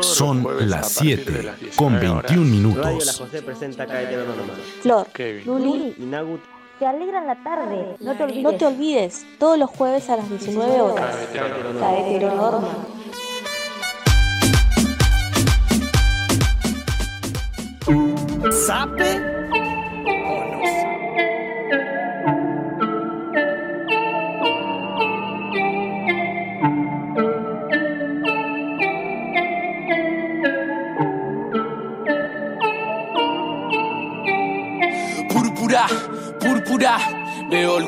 Son las 7 con 21 minutos. Flor. Luli, Y Nagu te alegran la tarde. No te, olvides. no te olvides, todos los jueves a las 19 horas. Caetero Norma. ¿Sabe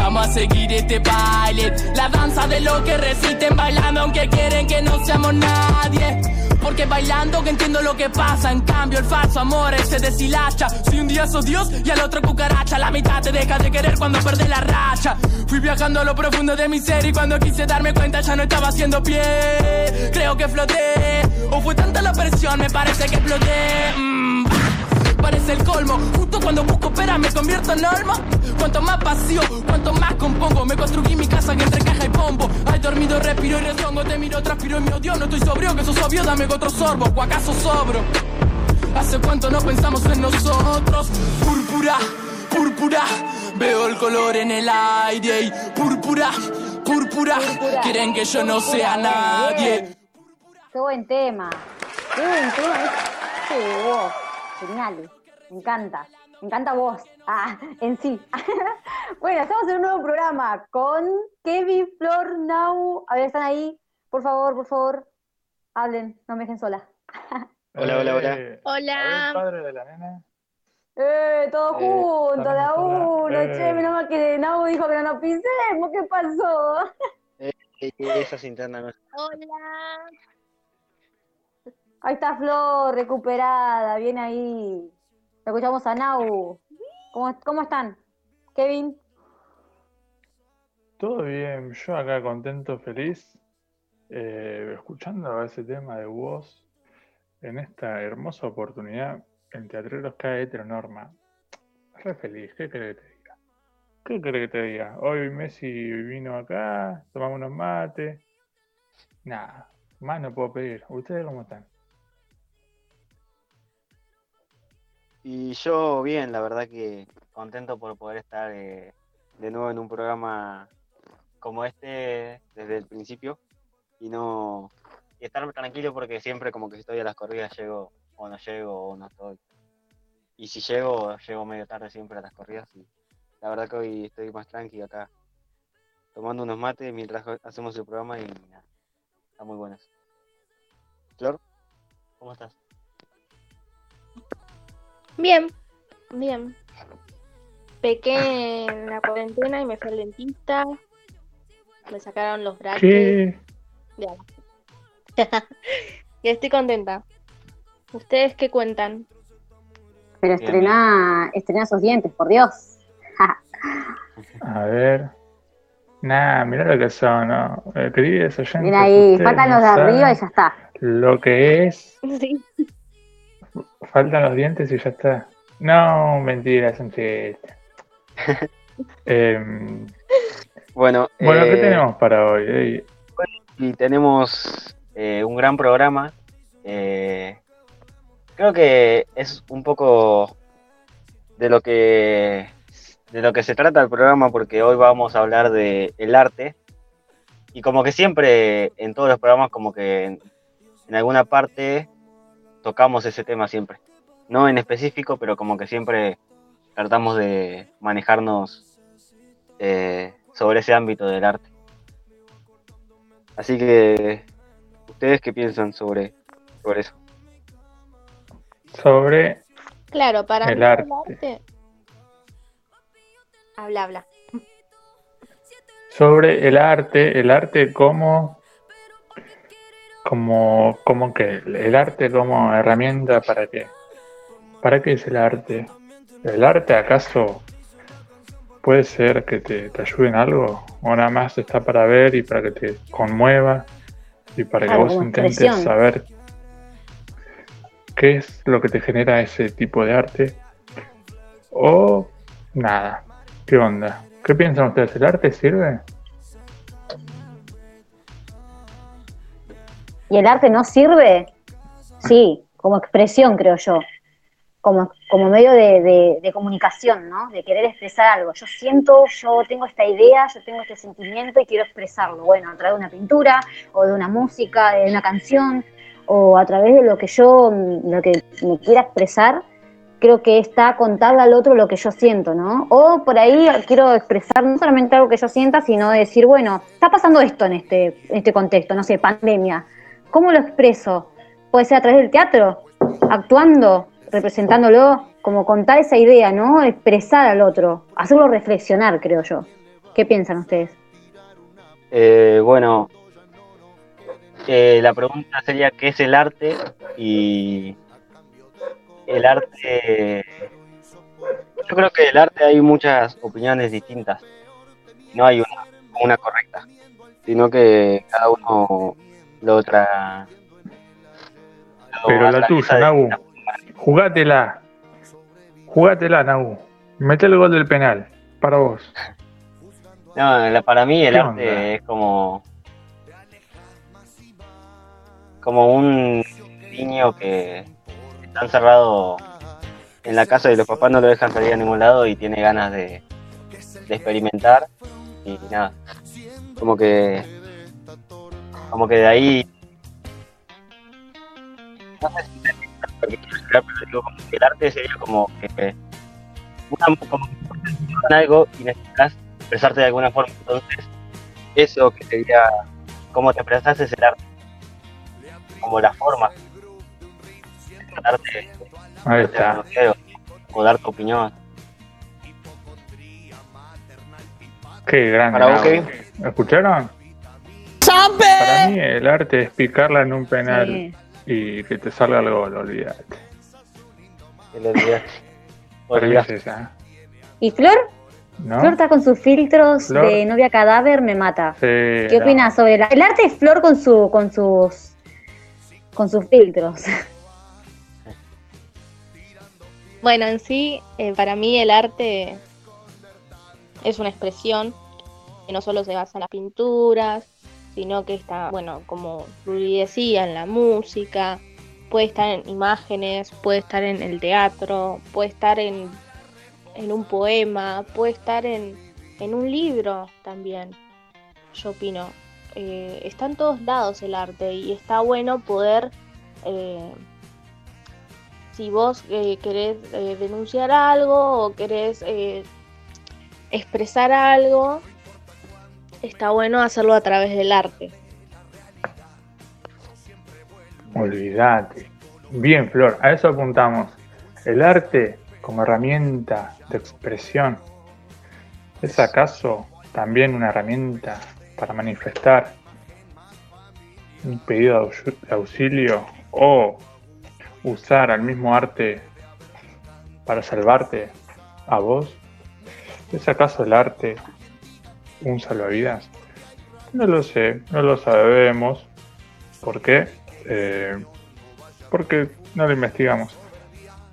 vamos a seguir este baile. La danza de lo que resisten bailando aunque quieren que no seamos nadie. Porque bailando que entiendo lo que pasa. En cambio el falso amor se deshilacha. Si un día sos Dios y al otro cucaracha. La mitad te deja de querer cuando perdés la racha. Fui viajando a lo profundo de mi ser Y cuando quise darme cuenta ya no estaba haciendo pie. Creo que floté. O fue tanta la presión me parece que exploté. Mm, Parece el colmo, justo cuando busco espera me convierto en norma. Cuanto más vacío, cuanto más compongo. Me construí mi casa que entre caja y pombo. Hay dormido, respiro y rezongo. Te miro, transpiro y me odio. No estoy sobrio, que sos obvio, dame otro sorbo. ¿O acaso sobro? Hace cuánto no pensamos en nosotros. Púrpura, púrpura. Veo el color en el aire. Y púrpura, púrpura. Quieren que yo no sea nadie. Qué buen tema. Qué buen tema. Genial. Me encanta. Me encanta vos. Ah, en sí. bueno, estamos en un nuevo programa con Kevin, Flor, Nau. A ver, ¿están ahí? Por favor, por favor. Hablen, no me dejen sola. Hola, hola, hola. Eh, Hola. ver, padre de la nena. ¡Eh, todos Eh, juntos, de a uno! eh. Che, menos mal que Nau dijo que no nos pisemos. ¿Qué pasó? Eh, Esas internas no Hola. Ahí está Flor, recuperada. Bien ahí. Escuchamos a Nau. ¿Cómo, cómo están? Kevin. Todo bien, yo acá contento, feliz, eh, escuchando ese tema de voz en esta hermosa oportunidad en Teatreros cae Heteronorma. Re feliz, ¿qué crees que te diga? ¿Qué crees que te diga? Hoy Messi vino acá, tomamos unos mates. Nada, más no puedo pedir. ¿Ustedes cómo están? Y yo bien, la verdad que contento por poder estar eh, de nuevo en un programa como este desde el principio y no y estar tranquilo porque siempre como que si estoy a las corridas llego o no llego o no estoy. Y si llego, llego medio tarde siempre a las corridas y la verdad que hoy estoy más tranquilo acá tomando unos mates mientras hacemos el programa y nada, está muy bueno. Flor, ¿cómo estás? Bien, bien. Pequé en la cuarentena y me fui al dentista. Me sacaron los brackets. ¿Qué? Ya. y estoy contenta. ¿Ustedes qué cuentan? Pero estrena, estrena sus dientes, por Dios. A ver. Nah, mirá lo que son, ¿no? Eh, queridos oyentes, Mira ahí, faltan los de arriba y ya está. Lo que es Sí. Faltan los dientes y ya está. No, mentira, es un chiste. Em, Bueno, bueno, ¿qué eh, tenemos para hoy? Y tenemos eh, un gran programa. eh, creo que es un poco de lo que de lo que se trata el programa porque hoy vamos a hablar de el arte y como que siempre en todos los programas como que en, en alguna parte tocamos ese tema siempre no en específico pero como que siempre tratamos de manejarnos eh, sobre ese ámbito del arte Así que, ¿ustedes qué piensan sobre, sobre eso? sobre Claro, para El mí arte. el arte. Habla, habla. sobre el arte, el arte como como como que el arte como herramienta para qué? ¿Para qué es el arte? ¿El arte acaso puede ser que te, te ayude en algo? ¿O nada más está para ver y para que te conmueva y para que vos intentes saber qué es lo que te genera ese tipo de arte? ¿O nada? ¿Qué onda? ¿Qué piensan ustedes? ¿El arte sirve? ¿Y el arte no sirve? Sí, como expresión, creo yo. Como, como medio de, de- comunicación, ¿no? De querer expresar algo. Yo siento, yo tengo esta idea, yo tengo este sentimiento y quiero expresarlo. Bueno, a través de una pintura, o de una música, de una canción, o a través de lo que yo, lo que me quiera expresar, creo que está contarle al otro lo que yo siento, ¿no? O por ahí quiero expresar no solamente algo que yo sienta, sino decir, bueno, está pasando esto en este, en este contexto, no sé, pandemia. ¿Cómo lo expreso? Puede ser a través del teatro, actuando, representándolo, como contar esa idea, ¿no? Expresar al otro, hacerlo reflexionar, creo yo. ¿Qué piensan ustedes? Eh, bueno, eh, la pregunta sería ¿qué es el arte? Y el arte, yo creo que el arte hay muchas opiniones distintas, no hay una, una correcta, sino que cada uno lo tra... lo Pero la tuya, de Nabu. Jugátela. Jugátela, Nabu. Mete el gol del penal. Para vos. No, la- para mí el ¿Qué arte onda? es como como un niño que está encerrado en la casa y los papás no lo dejan salir a ningún lado y tiene ganas de, de experimentar y nada como que como que de ahí no sé si pero digo como que el arte sería como que una, como que algo y necesitas expresarte de alguna forma. Entonces eso que sería cómo te expresas es el arte. Como la forma. De darte Ahí está. o dar tu opinión. Qué grande. Para vos, Para mí el arte es picarla en un penal Sí. y que te salga el gol, olvídate. Para mí es esa. ¿Y Flor? ¿No? Flor está con sus filtros Flor. de novia cadáver, me mata. Sí, ¿Qué no. opinas sobre la- el arte? Es Flor con su, con sus, con sus filtros. Bueno, en sí, eh, para mí el arte es una expresión que no solo se basa en las pinturas, sino que está, bueno, como Ruli decía, en la música, puede estar en imágenes, puede estar en el teatro, puede estar en, en un poema, puede estar en, en un libro también, yo opino. Eh, está en todos lados el arte y está bueno poder... eh, si vos eh, querés eh, denunciar algo o querés eh, expresar algo, está bueno hacerlo a través del arte. Olvídate. Bien, Flor, a eso apuntamos. El arte como herramienta de expresión es acaso también una herramienta para manifestar un pedido de au- de auxilio o usar al mismo arte para salvarte a vos? ¿Es acaso el arte un salvavidas? No lo sé, no lo sabemos. ¿Por qué? Eh, porque no lo investigamos.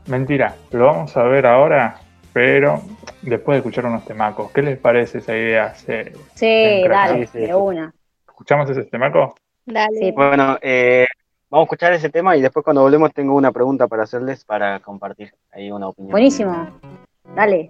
Mentira, lo vamos a ver ahora, pero después de escuchar unos temacos. ¿Qué les parece esa idea? ¿Se- Sí, dale, de una. ¿Escuchamos ese temaco? Dale. Bueno eh, vamos a escuchar ese tema y después cuando volvemos tengo una pregunta para hacerles para compartir ahí una opinión Buenísimo. Dale.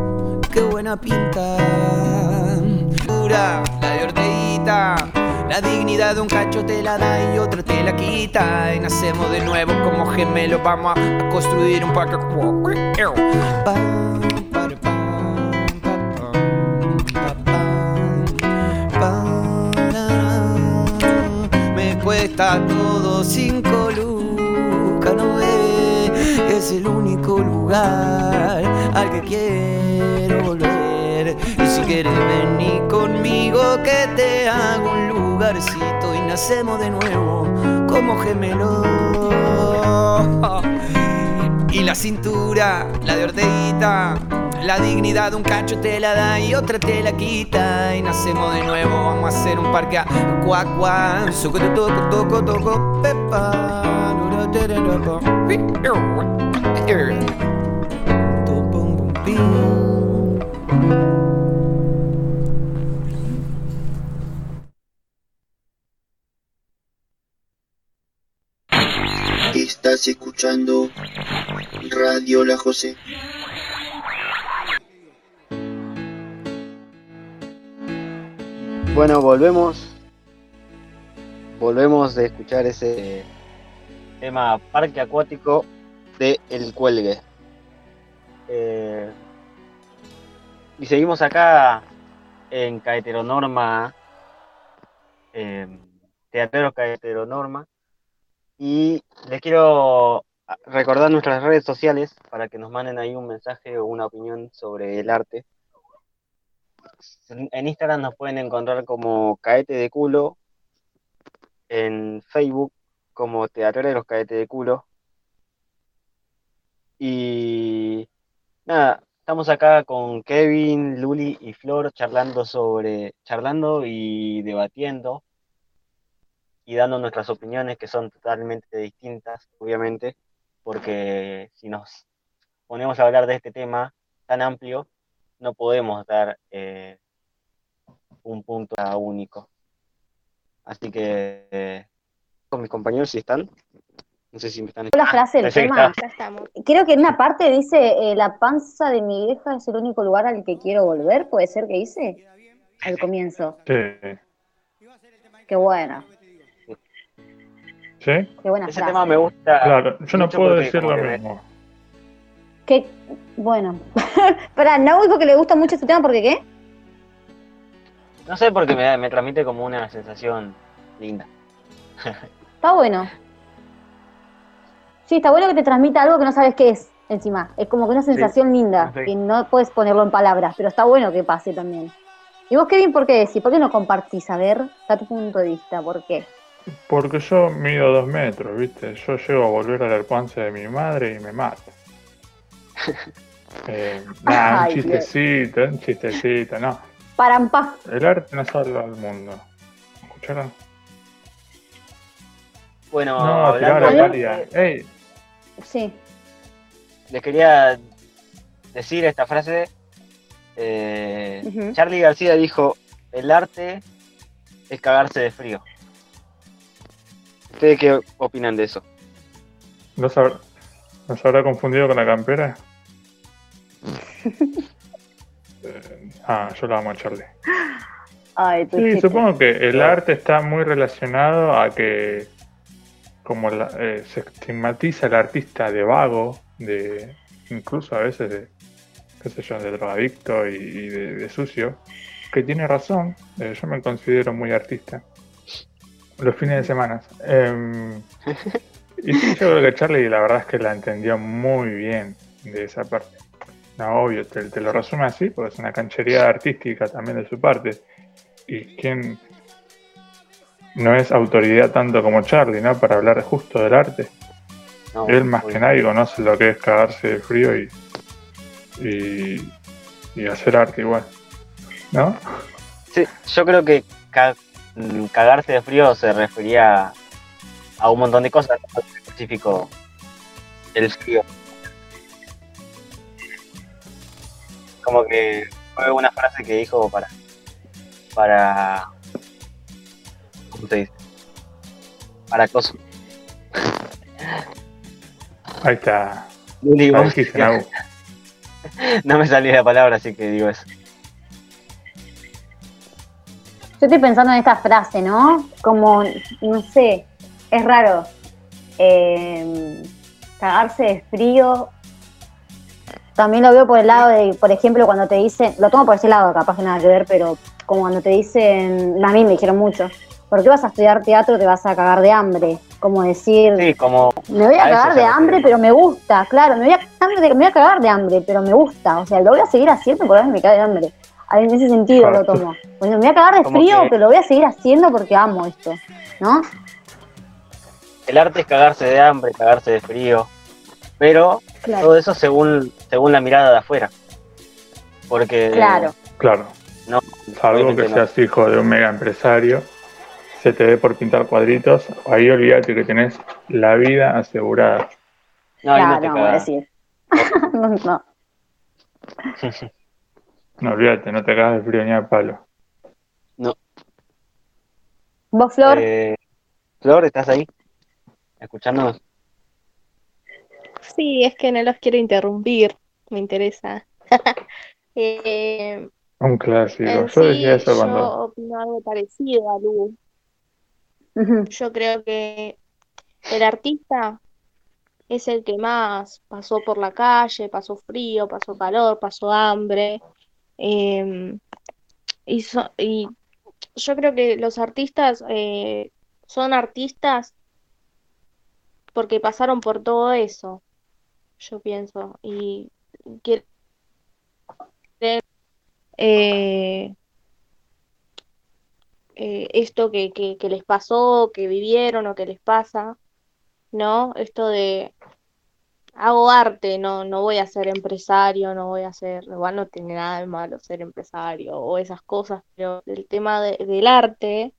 Qué buena pinta. Pura, la de Orteguita. La dignidad de un cacho te la da y otro te la quita. Y nacemos de nuevo como gemelos. Vamos a, construir un parque. Me cuesta todo cinco lucas, no. Es el único lugar al que quiero volver. Y si quieres venir conmigo, que te hago un lugarcito y nacemos de nuevo como gemelos. Y la cintura, la de Orteguita, la dignidad de un cacho te la da y otra te la quita. Y nacemos de nuevo, vamos a hacer un parque a cuac cuac, soco toco, toco, toco, pepa. Estás escuchando Radio La José. Bueno, volvemos. Volvemos de escuchar ese tema Parque Acuático de El Cuelgue. Eh, y seguimos acá en Caeteronorma, eh, Teatro Caeteronorma. Y les quiero recordar nuestras redes sociales para que nos manden ahí un mensaje o una opinión sobre el arte. En Instagram nos pueden encontrar como Caete de Culo, en Facebook como los Caete de Culo. Y nada, estamos acá con Kevin, Luli y Flor charlando sobre, charlando y debatiendo y dando nuestras opiniones que son totalmente distintas, obviamente, porque si nos ponemos a hablar de este tema tan amplio, no podemos dar eh, un punto único. Así que eh, con mis compañeros si están, no sé si me están La frase del que tema, creo que en una parte dice, eh, la panza de mi vieja es el único lugar al que quiero volver, ¿puede ser que dice? Al comienzo. Sí. Qué buena, ¿Sí? qué buena Ese frase. tema me gusta. Claro, yo no puedo decir lo mismo. Qué, bueno. No dijo que le gusta mucho este tema porque ¿qué? No sé, porque me, me transmite como una sensación linda. Está bueno. Sí, está bueno que te transmita algo que no sabes qué es encima. Es como que una sensación linda sí. y no puedes ponerlo en palabras, pero está bueno que pase también. ¿Y vos, Kevin, por qué decís? ¿Por qué no compartís? A ver, da tu punto de vista, ¿por qué? Porque yo mido dos metros, ¿viste? Yo llego a volver a la panza de mi madre y me mata. Eh, nah, Ay, un chistecito, un chistecito, no. Parampá. El arte no salva al mundo. ¿Escucharon? Bueno, No, la Ey, Sí. les quería decir esta frase. Eh. Charlie García dijo, el arte es cagarse de frío. ¿Ustedes qué opinan de eso? ¿no se habrá, no se habrá confundido con la campera? Ah, yo la amo a Charlie. Ay, Sí, chiste. supongo que el arte está muy relacionado a que como la- eh, se estigmatiza al artista de vago, de incluso a veces de, qué sé yo, de drogadicto y, y de, de sucio, que tiene razón, eh, yo me considero muy artista. Los fines de semana. Em, y sí, yo creo que Charlie la verdad es que la entendió muy bien de esa parte. No, obvio, te, te lo resume así, porque es una canchería artística también de su parte. Y quién no es autoridad tanto como Charlie, ¿no? Para hablar justo del arte. No, Él más que nadie conoce lo que es cagarse de frío y, y, y hacer arte igual. ¿No? Sí, yo creo que ca- mm, cagarse de frío se refería a un montón de cosas, en específico el frío. Como que fue una frase que dijo para para ¿cómo se dice? Para cosas. Ahí está. Ahí Nau. no me salía la palabra, así que digo eso. Yo estoy pensando en esta frase, ¿no? Como, no sé, es raro. eh, cagarse de frío. También lo veo por el lado de, por ejemplo, cuando te dicen, lo tomo por ese lado, capaz que nada que ver, pero como cuando te dicen, a mí me dijeron mucho, ¿por qué vas a estudiar teatro? Te vas a cagar de hambre. Como decir, Sí, como me voy a cagar de hambre, pero me gusta, claro, me voy, a, me voy a cagar de hambre, pero me gusta. O sea, lo voy a seguir haciendo porque a veces me cae de hambre. En ese sentido lo tomo. Bueno, me voy a cagar de frío, que- pero lo voy a seguir haciendo porque amo esto, ¿no? el arte es cagarse de hambre, cagarse de frío, pero Claro. todo eso según según la mirada de afuera. Porque Claro. Claro. no, Salvo que no. seas hijo de un mega empresario, se te dé por pintar cuadritos, ahí olvídate que tenés la vida asegurada. No, no claro, te no, voy a decir. no, no. No olvídate, no te cagas de frío ni a palo. ¿Vos, Flor? Eh, Flor, ¿estás ahí? ¿Escuchándonos? Sí, es que no los quiero interrumpir, me interesa. Eh, Un clásico. en Yo decía sí, eso yo cuando. opino algo parecido a Lu. Yo creo que el artista es el que más pasó por la calle, pasó frío, pasó calor, pasó hambre. em, y, so- y yo creo que los artistas eh, son artistas porque pasaron por todo eso, yo pienso. Y quieren eh, eh, esto que, que, les pasó, que vivieron o que les pasa, ¿no? Esto de hago arte, no, no voy a ser empresario, no voy a ser, igual no tiene nada de malo ser empresario o esas cosas, pero el tema de- del arte,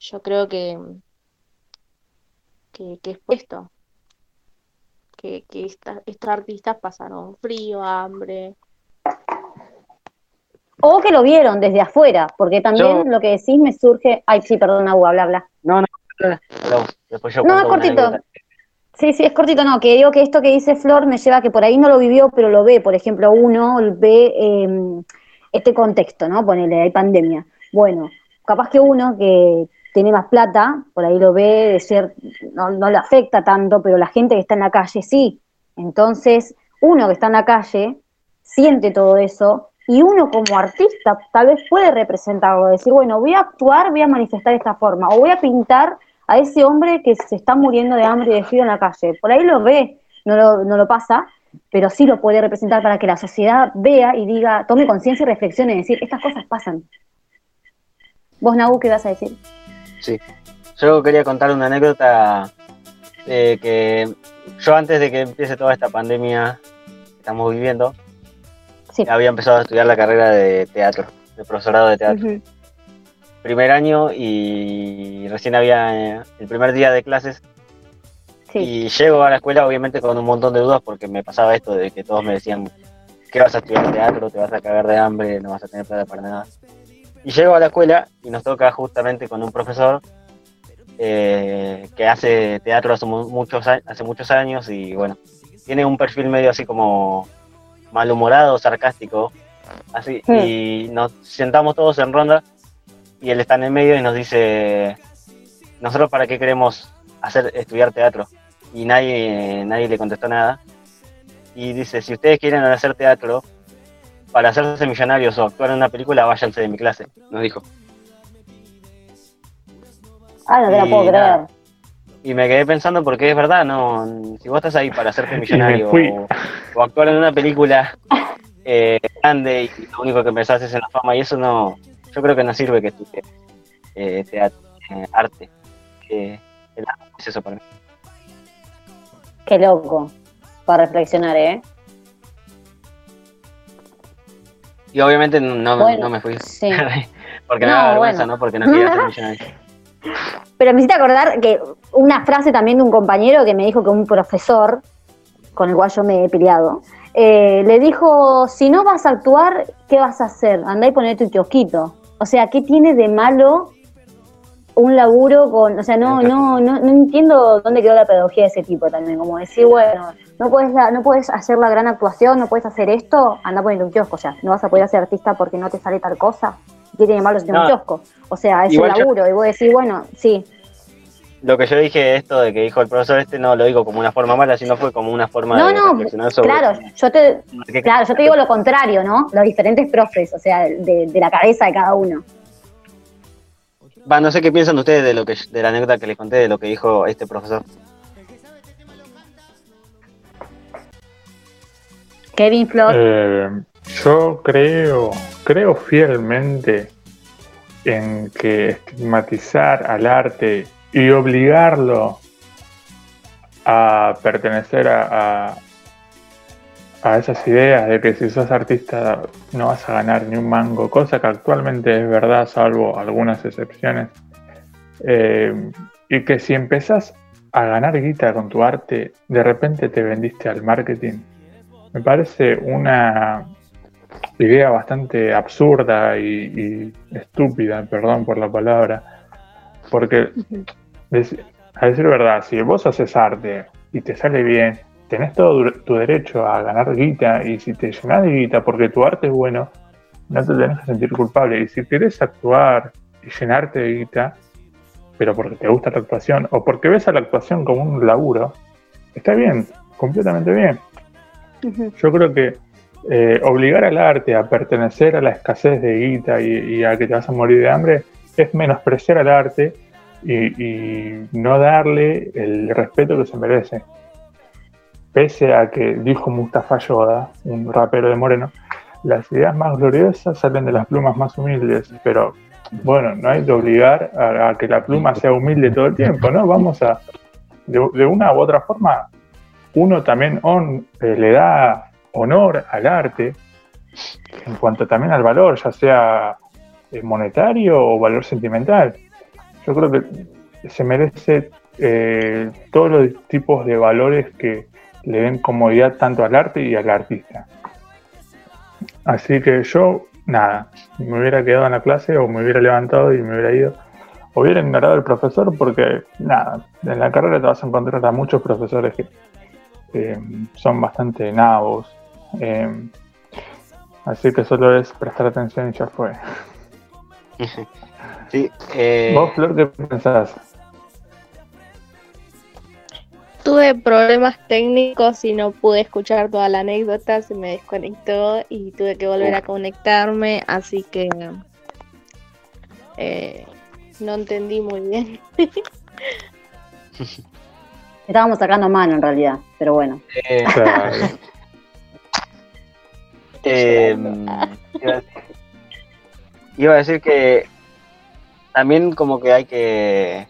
yo creo que, que, que es esto, que, que esta- estos artistas pasaron frío, hambre. O que lo vieron desde afuera, porque también Yo- lo que decís me surge. Ay, sí, perdón, Agua, bla, bla. No, no, después yo No, es cortito. Sí, sí, es cortito, no, que digo que esto que dice Flor me lleva a que por ahí no lo vivió, pero lo ve, por ejemplo, uno ve eh, este contexto, ¿no? Ponele, hay pandemia. Bueno, capaz que uno que tiene más plata, por ahí lo ve, de ser, no, no le afecta tanto, pero la gente que está en la calle sí. Entonces, uno que está en la calle siente todo eso y uno como artista tal vez puede representarlo, decir, bueno, voy a actuar, voy a manifestar esta forma, o voy a pintar a ese hombre que se está muriendo de hambre y de frío en la calle. Por ahí lo ve, no lo, no lo pasa, pero sí lo puede representar para que la sociedad vea y diga, tome conciencia y reflexione, y decir, estas cosas pasan. Vos, Nabu, ¿qué vas a decir? Sí. Yo quería contar una anécdota eh, que yo antes de que empiece toda esta pandemia que estamos viviendo, Sí. había empezado a estudiar la carrera de teatro, de profesorado de teatro. Primer año y recién había eh, el primer día de clases Sí, y llego a la escuela obviamente con un montón de dudas porque me pasaba esto de que todos me decían que vas a estudiar teatro, te vas a cagar de hambre, no vas a tener plata para nada. Y llego a la escuela y nos toca justamente con un profesor eh, que hace teatro hace mu- muchos, hace muchos años y bueno, tiene un perfil medio así como malhumorado, sarcástico, así, Sí. y nos sentamos todos en ronda y él está en el medio y nos dice, nosotros para qué queremos hacer estudiar teatro y nadie, nadie le contestó nada. Y dice, si ustedes quieren hacer teatro, para hacerse millonarios o actuar en una película, váyanse de mi clase, nos dijo. Ah, no te la puedo creer. nada. Y me quedé pensando porque es verdad, no, si vos estás ahí para hacerte millonario o, o actuar en una película eh, grande y lo único que pensás es en la fama y eso no, yo creo que no sirve que estudies eh, teatro, eh, arte. que el arte es eso para mí. Qué loco. Para reflexionar, ¿eh? Y obviamente no, no, Bueno, no me fui. sí. porque me No, da vergüenza, bueno. ¿no? Porque no quería ser millonario. Pero me hiciste acordar que una frase también de un compañero que me dijo que un profesor, con el cual yo me he peleado, eh, le dijo, si no vas a actuar, ¿qué vas a hacer? Andá y poner tu kiosquito. O sea, ¿qué tiene de malo un laburo con... O sea, no, no, no, no entiendo dónde quedó la pedagogía de ese tipo también. Como decir, bueno, no puedes, no puedes hacer la gran actuación, no puedes hacer esto, anda poner un kiosco. O sea, no vas a poder ser artista porque no te sale tal cosa. ¿Qué tiene malo si tiene un No. kiosco? O sea, es Igual yo- laburo. Y vos decís, bueno, sí, Lo que yo dije, esto de que dijo el profesor este, no lo digo como una forma mala, sino fue como una forma No, de no, reflexionar sobre... claro, yo te, claro, yo te digo lo contrario, ¿no? Los diferentes profes, o sea, de, de la cabeza de cada uno. Va, no sé qué piensan ustedes de lo que de la anécdota que les conté de lo que dijo este profesor. Kevin Flor, Eh, yo creo, creo fielmente en que estigmatizar al arte y obligarlo a pertenecer a, a, esas ideas de que si sos artista no vas a ganar ni un mango, cosa que actualmente es verdad, salvo algunas excepciones, eh, y que si empezás a ganar guita con tu arte, de repente te vendiste al marketing. Me parece una idea bastante absurda y, y estúpida, perdón por la palabra, porque a decir verdad, si vos haces arte y te sale bien, tenés todo tu derecho a ganar guita y si te llenas de guita porque tu arte es bueno, no te tenés que sentir culpable. Y si querés actuar y llenarte de guita, pero porque te gusta la actuación o porque ves a la actuación como un laburo, está bien, completamente bien. Yo creo que eh, obligar al arte a pertenecer a la escasez de guita y, a que te vas a morir de hambre es menospreciar al arte y, no darle el respeto que se merece. Pese a que dijo Mustafa Yoda, un rapero de Moreno, las ideas más gloriosas salen de las plumas más humildes, pero bueno, no hay que obligar a, que la pluma sea humilde todo el tiempo, ¿no? Vamos a, de, de una u otra forma, uno también eh, le da honor al arte en cuanto también al valor, ya sea eh, monetario o valor sentimental. Yo creo que se merece eh, todos los tipos de valores que le den comodidad tanto al arte y al artista. Así que yo, nada, me hubiera quedado en la clase o me hubiera levantado y me hubiera ido. Hubiera ignorado al profesor porque, nada, en la carrera te vas a encontrar a muchos profesores que eh, son bastante nabos. eh, así que solo es prestar atención y ya fue. Sí, eh, ¿Vos, Flor, qué pensás? Tuve problemas técnicos y no pude escuchar toda la anécdota, se me desconectó y tuve que volver a conectarme, así que eh, no entendí muy bien. estábamos sacando mano en realidad, pero bueno. eh, Claro. eh, iba, a decir, iba a decir que también como que hay que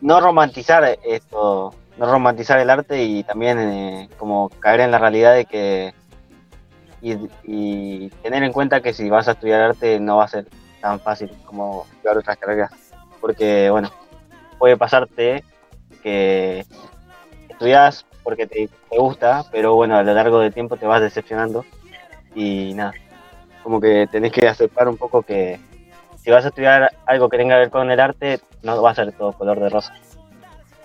no romantizar esto, no romantizar el arte y también eh, como caer en la realidad de que y, y tener en cuenta que si vas a estudiar arte no va a ser tan fácil como estudiar otras carreras, porque bueno, puede pasarte que estudias porque te, te gusta, pero bueno, a lo largo del tiempo te vas decepcionando y nada, como que tenés que aceptar un poco que si vas a estudiar algo que tenga que ver con el arte, no va a ser todo color de rosa.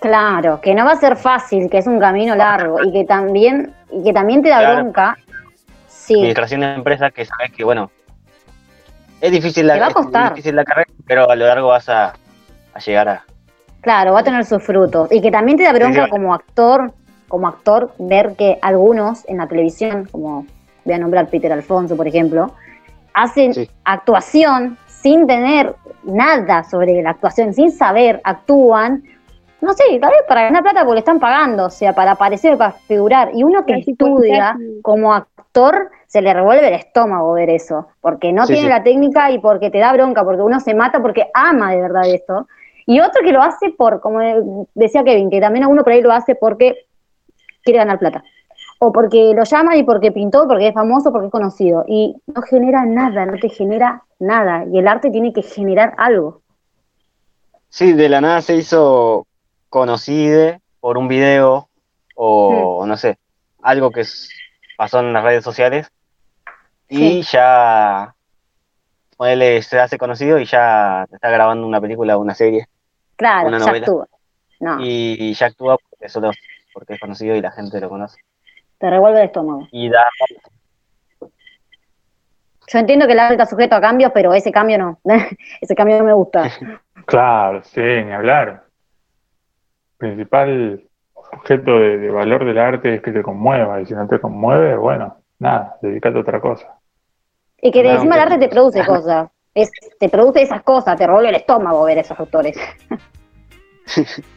Claro, que no va a ser fácil, que es un camino largo y que también, y que también te da Claro. bronca. Sí, Administración de empresas que sabes que, bueno, es difícil la, Te va a es costar. difícil la carrera, pero a lo largo vas a, a llegar a, Claro, va a tener sus frutos. Y que también te da bronca como actor, como actor, ver que algunos en la televisión, como voy a nombrar Peter Alfonso, por ejemplo, hacen Sí. actuación sin tener nada sobre la actuación, sin saber, actúan, no sé, tal vez para ganar plata porque le están pagando, o sea, para aparecer, para figurar. Y uno que estudia como actor, se le revuelve el estómago ver eso, porque no Sí, tiene sí. la técnica y porque te da bronca, porque uno se mata porque ama de verdad esto. Y otro que lo hace por, como decía Kevin, que también a uno por ahí lo hace porque quiere ganar plata. O porque lo llaman y porque pintó, porque es famoso, porque es conocido. Y no genera nada, no te genera nada. Y el arte tiene que generar algo. Sí, de la nada se hizo conocida por un video o no sé, algo que pasó en las redes sociales y ya ponele, se hace conocido y ya está grabando una película o una serie Claro, Una ya novela. actúa. No, y, y ya actúa porque solo porque es conocido y la gente lo conoce. te revuelve el estómago. Y da, Yo entiendo que el arte está sujeto a cambios, pero ese cambio no. ese cambio no me gusta. Claro, sí, ni hablar. Principal objeto de, de valor del arte es que te conmueva, y si no te conmueve, bueno, nada, dedícate a otra cosa. Y que encima el arte te produce cosas. Es, te produce esas cosas, te revuelve el estómago ver esos autores.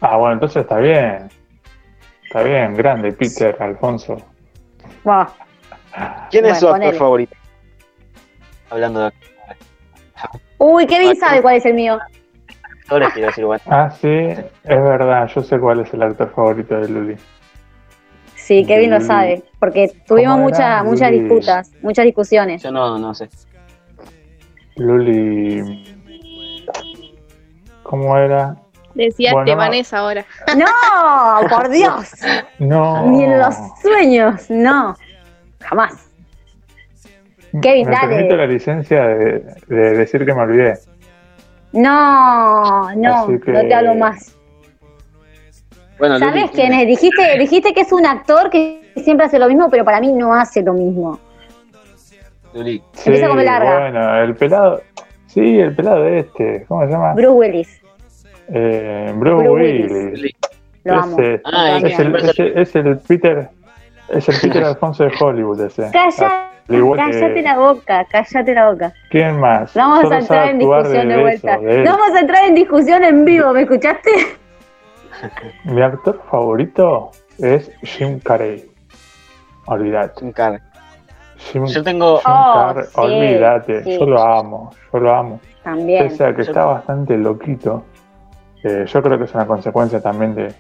Ah, bueno, entonces está bien. Está bien, grande, Peter, Alfonso. ¿quién es su actor favorito? Hablando de Uy, Kevin Actor. sabe cuál es el mío. actores, quiero decir, bueno, Ah, sí, es verdad, yo sé cuál es el actor favorito de Luli. Sí, Kevin lo sabe, porque tuvimos muchas muchas disputas, muchas discusiones. yo no, no sé. Luli. ¿Cómo era? Decía Bueno, Estebanés ahora. No, por Dios, No. ni en los sueños, no, jamás. Kevin, Me dale. permito la licencia de, de decir que me olvidé. No, no, que- no te hablo más. Bueno, ¿Sabes quién es? Dijiste, dijiste que es un actor que siempre hace lo mismo, pero para mí no hace lo mismo. Luli, Sí, Empieza con B larga. bueno, el pelado. Sí, el pelado de este. ¿Cómo se llama? Bruce Willis, Eh, Bruce, Bruce Willis. Willis. Lo amo. Ese- Ah, Lo es, el, amo. es, el, es el Peter. Es el Peter Alfonso de Hollywood ese. Calla, Al igual que- cállate la boca, cállate la boca. ¿Quién más? Vamos Solo a entrar en discusión de, de vuelta. eso, de. No vamos a entrar en discusión en vivo, ¿me escuchaste? Mi actor favorito es Jim Carrey. Olvídate. Jim Carrey. Jim, Yo tengo, Jim Oh, Carrey, sí, olvídate. sí. Yo lo amo, yo lo amo. También. Pese a que Yo- está bastante loquito, eh, yo creo que es una consecuencia también de,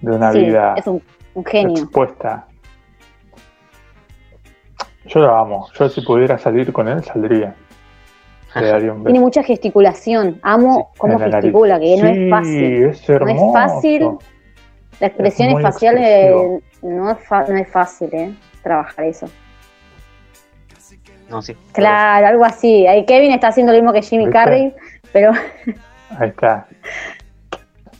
de una Sí, vida es un, un genio. expuesta. Yo lo amo. Yo si pudiera salir con él, saldría. Le daría un Tiene beso. mucha gesticulación. Amo cómo nariz. gesticula, que no Sí, es fácil. es No es fácil. Las expresiones muy faciales expresivo. no, es fa- no es fácil, ¿eh? Trabajar eso. no, sí. Claro, algo así. Ahí Kevin está haciendo lo mismo que Jimmy ¿Viste? Carrey, pero Ahí está.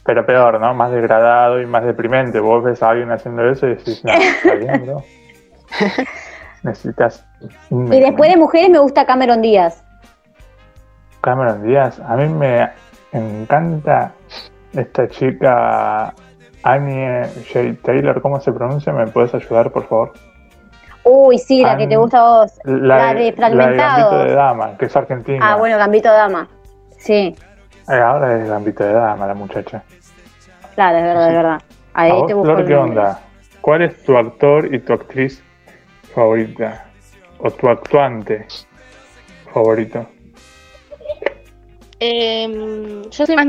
Pero peor, ¿no? Más degradado y más deprimente. Vos ves a alguien haciendo eso y decís, no, está bien, bro. Necesitas un y después de mujeres me gusta Cameron Díaz. Cameron Díaz. A mí me encanta esta chica Annie J. Taylor. ¿Cómo se pronuncia? ¿Me puedes ayudar, por favor? Uy, sí, la que te gusta a vos. La de La de Fragmentados. Gambito de Dama, que es argentina. Ah, bueno, Gambito Dama. Sí, ahora es Gambito de Dama, la muchacha. claro, es verdad, es verdad. Ahí ¿A vos, te busco Flor, el qué onda? ¿Cuál es tu actor y tu actriz favorita? ¿O tu actuante favorito? Em, yo soy más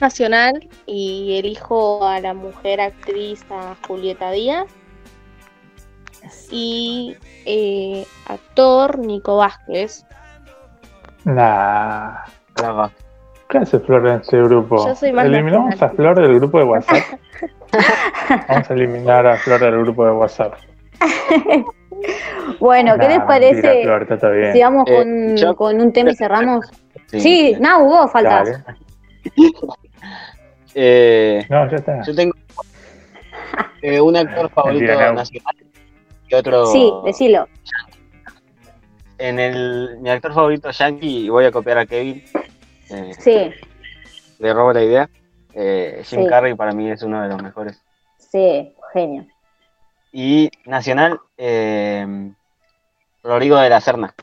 nacional y elijo a la mujer actriz, a Julieta Díaz. Y eh, actor, Nico Vázquez. Nah. Claro. ¿Qué hace Flor en este grupo? Yo soy más ¿Eliminamos a Flor del grupo de WhatsApp? Vamos a eliminar a Flor del grupo de WhatsApp. Bueno, ¿qué les parece mentira, Flor, está bien. si vamos Eh, con, yo- con un tema y cerramos? Sí. Sí, no, vos faltas. Eh, No, ya está. yo tengo eh, un actor favorito Mentira, nacional y otro. Sí, decilo. En el, mi actor favorito yankee, y voy a copiar a Kevin, eh, Sí, le robo la idea. Eh, Jim Sí. Carrey para mí es uno de los mejores. Sí, genio. Y nacional, eh, Rodrigo de la Serna.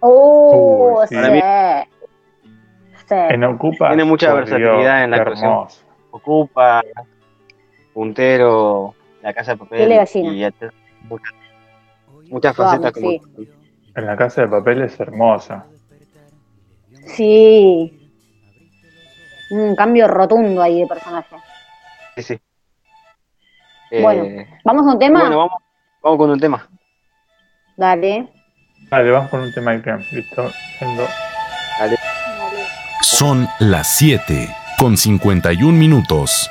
Uh, Uy, sí. sí. Para mí- Sí. En Ocupa. Tiene mucha versatilidad en la actuación. Ocupa, Puntero, La Casa de Papel. Y muchas, muchas facetas como sí. En la casa de papel es hermosa. Sí. Un cambio rotundo ahí de personaje. Sí, sí. Bueno, Eh, ¿Vamos a un tema? bueno, vamos, vamos con un tema. Dale. Vale, vamos con un tema de. Listo. Yendo. Son las 7 con 51 minutos.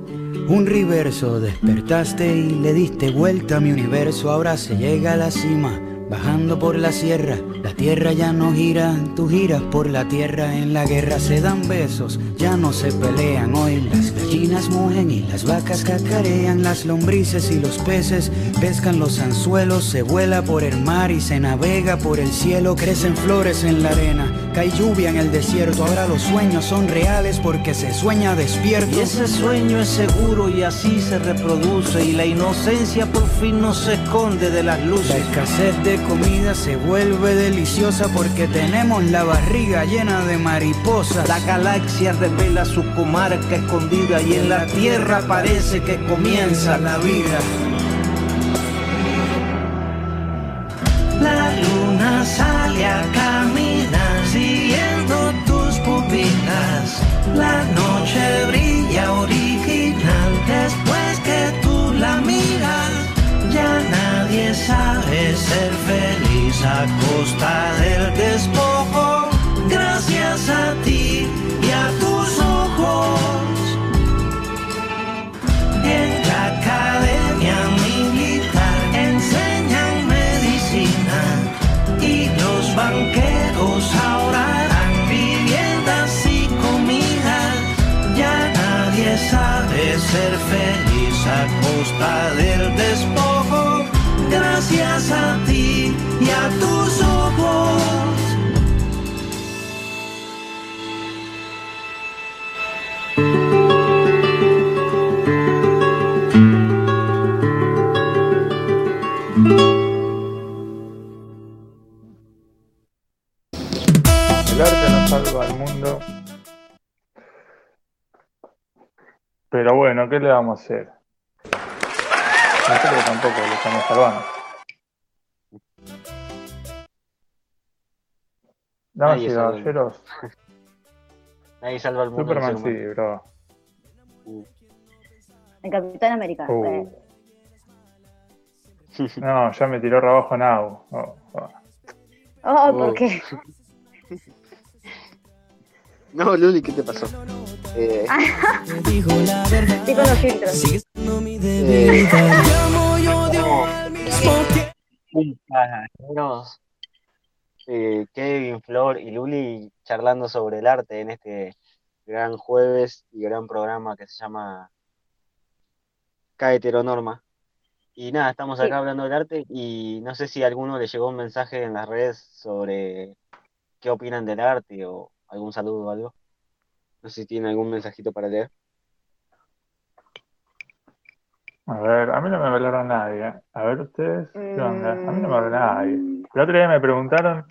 un reverso. Despertaste y le diste vuelta a mi universo. Ahora se llega a la cima, bajando por la sierra. La tierra ya no gira, tú giras por la tierra. En la guerra se dan besos, ya no se pelean. Hoy las gallinas mugen y las vacas cacarean. Las lombrices y los peces pescan los anzuelos. Se vuela por el mar y se navega por el cielo. Crecen flores en la arena, cae lluvia en el desierto. Ahora los sueños son reales porque se sueña despierto. Y ese sueño es seguro y así se reproduce y la inocencia por fin no se esconde de las La luces. escasez de comida se vuelve deliciosa porque tenemos la barriga llena de mariposas. La galaxia revela su comarca escondida y en la tierra parece que comienza la vida. La noche brilla original después que tú la miras. Ya nadie sabe ser feliz a costa del despojo. Ser feliz a costa del despojo. Gracias a ti y a tus ojos. Pero bueno, ¿qué le vamos a hacer? Nosotros tampoco lo estamos salvando. Damas Nadie y caballeros, Nadie salva al mundo. Superman sí, bro. El Capitán América. Uh. Eh, No, ya me tiró rebajo Nau. Oh, oh. Oh, Oh. ¿por qué? No, Luli, ¿qué te pasó? Eh, con los filtros. eh, eh, Kevin, Flor y Luli charlando sobre el arte en este gran jueves y gran programa que se llama K Heteronorma. Y nada, estamos acá hablando del arte y no sé si a alguno le llegó un mensaje en las redes sobre qué opinan del arte o algún saludo o algo. No sé si tienen algún mensajito para leer. A ver, a mí no me hablaron nadie. A ver ustedes, ¿qué onda? A mí no me habló nadie. El otro día me preguntaron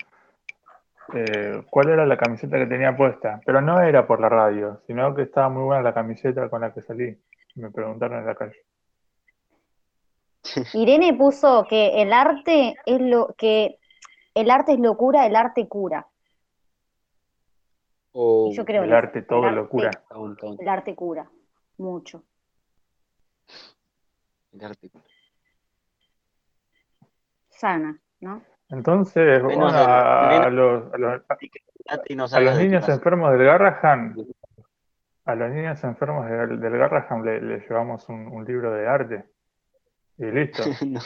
eh, cuál era la camiseta que tenía puesta, pero no era por la radio, sino que estaba muy buena la camiseta con la que salí. Me preguntaron en la calle. Irene puso que el arte es lo que el arte es locura, el arte cura. O Yo creo el arte todo El lo cura. El arte cura, mucho. El arte. Sana, ¿no? Entonces, bueno, a, los, a los- a los niños enfermos del Garrahan, a los niños enfermos del, del Garrahan le, le llevamos un, un libro de arte. Y listo, no.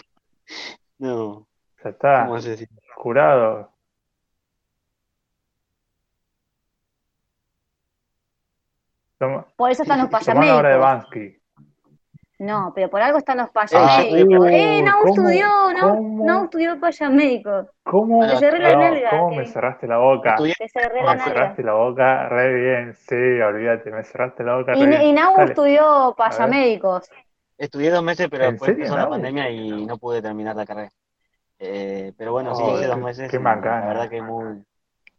No. ya está, ¿Cómo haces así? jurado. Toma, Por eso están los de payamédicos. Bansky. No, pero por algo están los Ah, payamédicos. uh, eh, no ¿cómo- estudió, no, estudió payamédico. ¿Cómo, Te cerré la no, nalga, ¿cómo que- me cerraste la boca? Te cerré la Me cerraste la boca re bien, sí, olvídate, me cerraste la boca re Y, bien. y Nau Dale. estudió payamédicos. Estudié dos meses, pero ¿En después serio, empezó la pandemia y no pude terminar la carrera. Eh, pero bueno, sí, Oh, hice dos qué- meses. qué. La verdad que muy.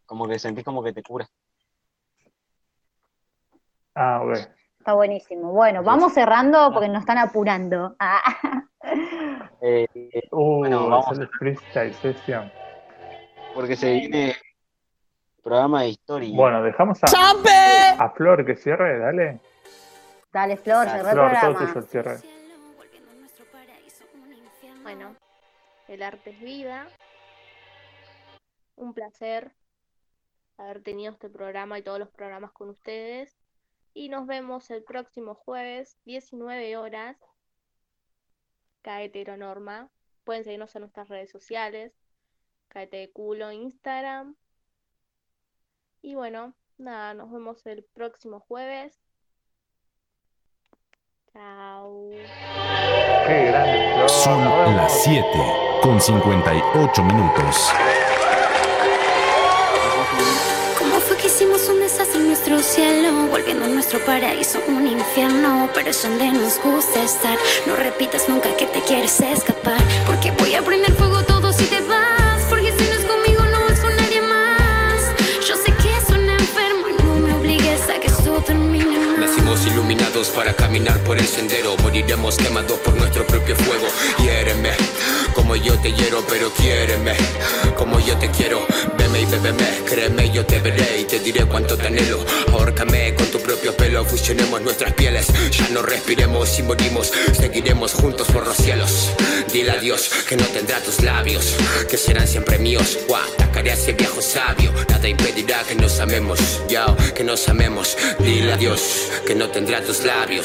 Como que sentís como que te cura. Ah, ok. Está buenísimo. Bueno, vamos cerrando porque nos están apurando. Ah. Eh, Uh, Bueno, vamos. hacer el freestyle session. porque se viene programa de historia. Bueno, dejamos a, a Flor que cierre, dale. Dale, Flor, cerrá el todo programa. tuyo el cierre. Bueno, el arte es vida. Un placer haber tenido este programa y todos los programas con ustedes. Y nos vemos el próximo jueves, 19 horas. Caete Heteronorma. Pueden seguirnos en nuestras redes sociales. Caete de culo en Instagram. Y bueno, nada, nos vemos el próximo jueves. Chao. Son las 7 con 58 minutos. Cielo? Volviendo nuestro paraíso un infierno. Pero es donde nos gusta estar. No repitas nunca que te quieres escapar. Porque voy a prender fuego todo si te vas. Porque si no es conmigo, no es con nadie más. Yo sé que suena enfermo y no me obligues a que esto termine más. Nacimos iluminados para caminar por el sendero. Moriremos quemados por nuestro propio fuego. Hiéreme, como yo te hiero, pero quiéreme, como yo te quiero. Veme y bébeme, créeme, yo te veré y te diré cuánto te anhelo. Ahórcame con tu propio pelo, fusionemos nuestras pieles. Ya no respiremos y morimos, seguiremos juntos por los cielos. Dile a Dios que no tendrá tus labios, que serán siempre míos. Guau, atacaré a ese viejo sabio, nada impedirá que nos amemos. Ya, que nos amemos. Dile a Dios que no tendrá tus labios,